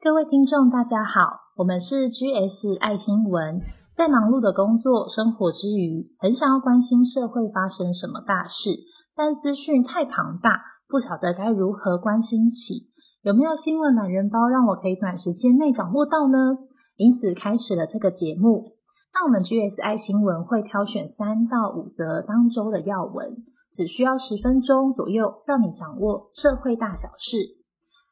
各位听众，大家好，我们是 GS 爱新闻。在忙碌的工作生活之余，很想要关心社会发生什么大事，但资讯太庞大，不晓得该如何关心起。有没有新闻懒人包，让我可以短时间内掌握到呢？因此开始了这个节目。那我们 GS 爱新闻会挑选三到五则当周的要闻，只需要十分钟左右，让你掌握社会大小事。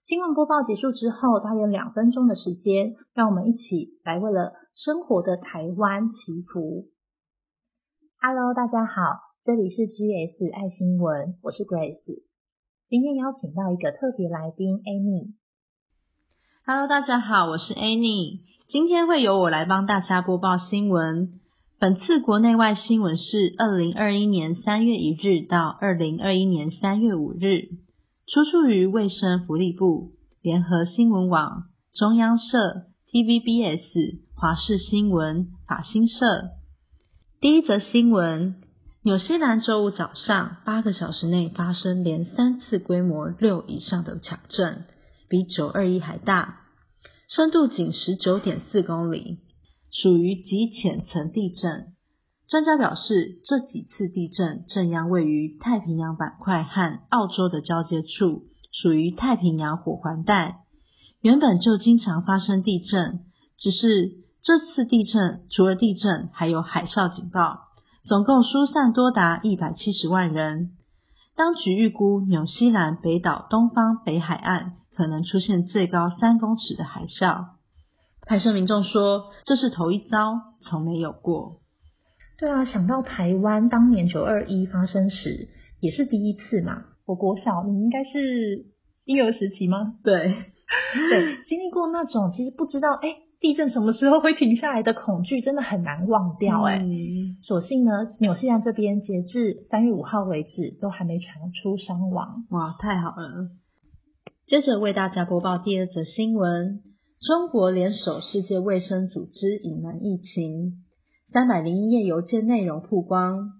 新闻播报结束之后，大约两分钟的时间，让我们一起来为了生活的台湾祈福。Hello，大家好，这里是 GS 爱新闻，我是 Grace。今天邀请到一个特别来宾 Amy。Hello，大家好，我是 Annie。今天会由我来帮大家播报新闻。本次国内外新闻是二零二一年三月一日到二零二一年三月五日。出处于卫生福利部、联合新闻网、中央社、TVBS、华视新闻、法新社。第一则新闻：纽西兰周五早上八个小时内发生连三次规模六以上的强震，比九二一还大，深度仅十九点四公里，属于极浅层地震。专家表示，这几次地震震央位于太平洋板块和澳洲的交接处，属于太平洋火环带。原本就经常发生地震，只是这次地震除了地震，还有海啸警报，总共疏散多达一百七十万人。当局预估，纽西兰北岛东方北海岸可能出现最高三公尺的海啸。拍摄民众说：“这是头一遭，从没有过。”对啊，想到台湾当年九二一发生时，也是第一次嘛。我国小，你应该是婴儿时期吗？对，对，经历过那种其实不知道哎地震什么时候会停下来的恐惧，真的很难忘掉哎。所幸呢，纽西兰这边截至三月五号为止，都还没传出伤亡。哇，太好了！接着为大家播报第二则新闻：中国联手世界卫生组织隐瞒疫情。三百零一页邮件内容曝光，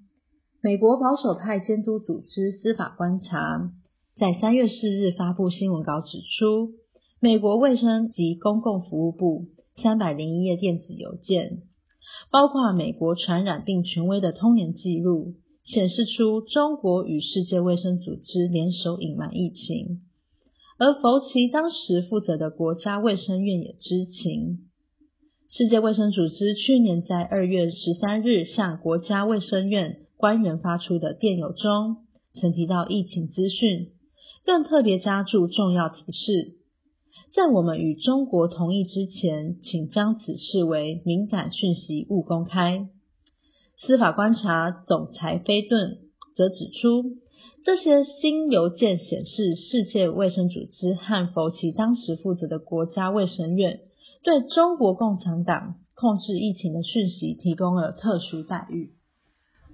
美国保守派监督组织司法观察在三月四日发布新闻稿指出，美国卫生及公共服务部三百零一页电子邮件，包括美国传染病权威的通联记录，显示出中国与世界卫生组织联手隐瞒疫情，而佛奇当时负责的国家卫生院也知情。世界卫生组织去年在二月十三日向国家卫生院官员发出的电邮中，曾提到疫情资讯，更特别加注重要提示：在我们与中国同意之前，请将此视为敏感讯息，勿公开。司法观察总裁菲顿则指出，这些新邮件显示，世界卫生组织和佛奇当时负责的国家卫生院。对中国共产党控制疫情的讯息提供了特殊待遇。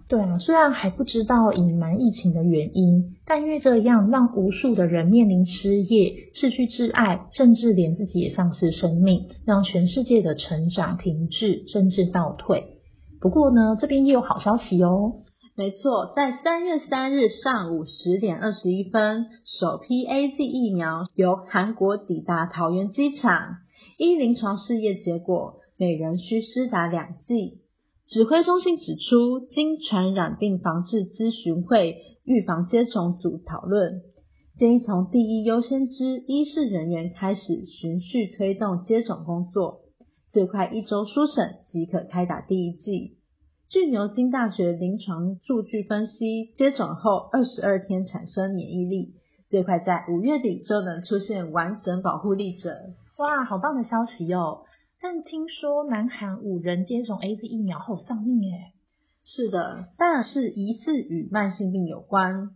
对啊，虽然还不知道隐瞒疫情的原因，但因为这样让无数的人面临失业、失去挚爱，甚至连自己也丧失生命，让全世界的成长停滞甚至倒退。不过呢，这边也有好消息哦。没错，在三月三日上午十点二十一分，首批 A Z 疫苗由韩国抵达桃园机场。依临床试验结果，每人需施打两剂。指挥中心指出，经传染病防治咨询会预防接种组讨论，建议从第一优先之医事人员开始循序推动接种工作，最快一周书审即可开打第一剂。据牛津大学临床数据分析，接种后二十二天产生免疫力，最快在五月底就能出现完整保护力者。哇，好棒的消息哦！但听说南韩五人接种 A Z 疫苗后丧命诶。是的，当然是疑似与慢性病有关。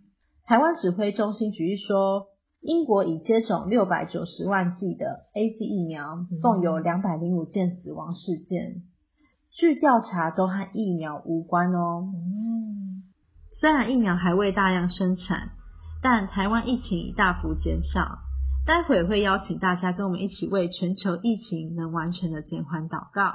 台湾指挥中心举例说，英国已接种六百九十万剂的 A Z 疫苗，共有两百零五件死亡事件。据调查，都和疫苗无关哦。嗯，虽然疫苗还未大量生产，但台湾疫情已大幅减少。待会会邀请大家跟我们一起为全球疫情能完全的减缓祷告。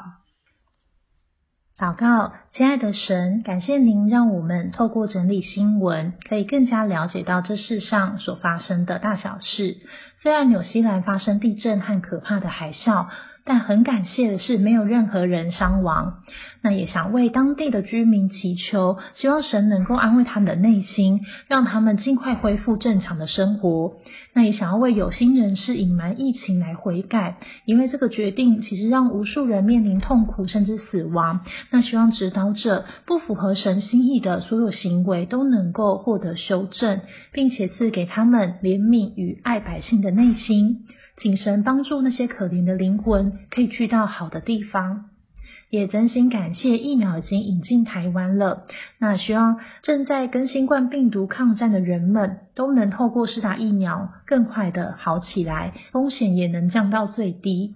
祷告，亲爱的神，感谢您让我们透过整理新闻，可以更加了解到这世上所发生的大小事。虽然纽西兰发生地震和可怕的海啸。但很感谢的是，没有任何人伤亡。那也想为当地的居民祈求，希望神能够安慰他们的内心，让他们尽快恢复正常的生活。那也想要为有心人士隐瞒疫情来悔改，因为这个决定其实让无数人面临痛苦甚至死亡。那希望指导者不符合神心意的所有行为都能够获得修正，并且赐给他们怜悯与爱百姓的内心。请神帮助那些可怜的灵魂可以去到好的地方，也真心感谢疫苗已经引进台湾了。那希望正在跟新冠病毒抗战的人们都能透过施打疫苗更快的好起来，风险也能降到最低。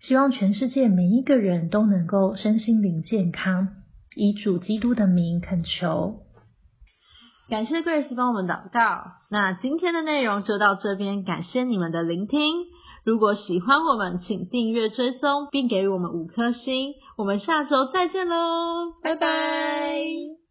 希望全世界每一个人都能够身心灵健康，以主基督的名恳求。感谢 Grace 帮我们祷告。那今天的内容就到这边，感谢你们的聆听。如果喜欢我们，请订阅追踪，并给我们五颗星。我们下周再见喽，拜拜。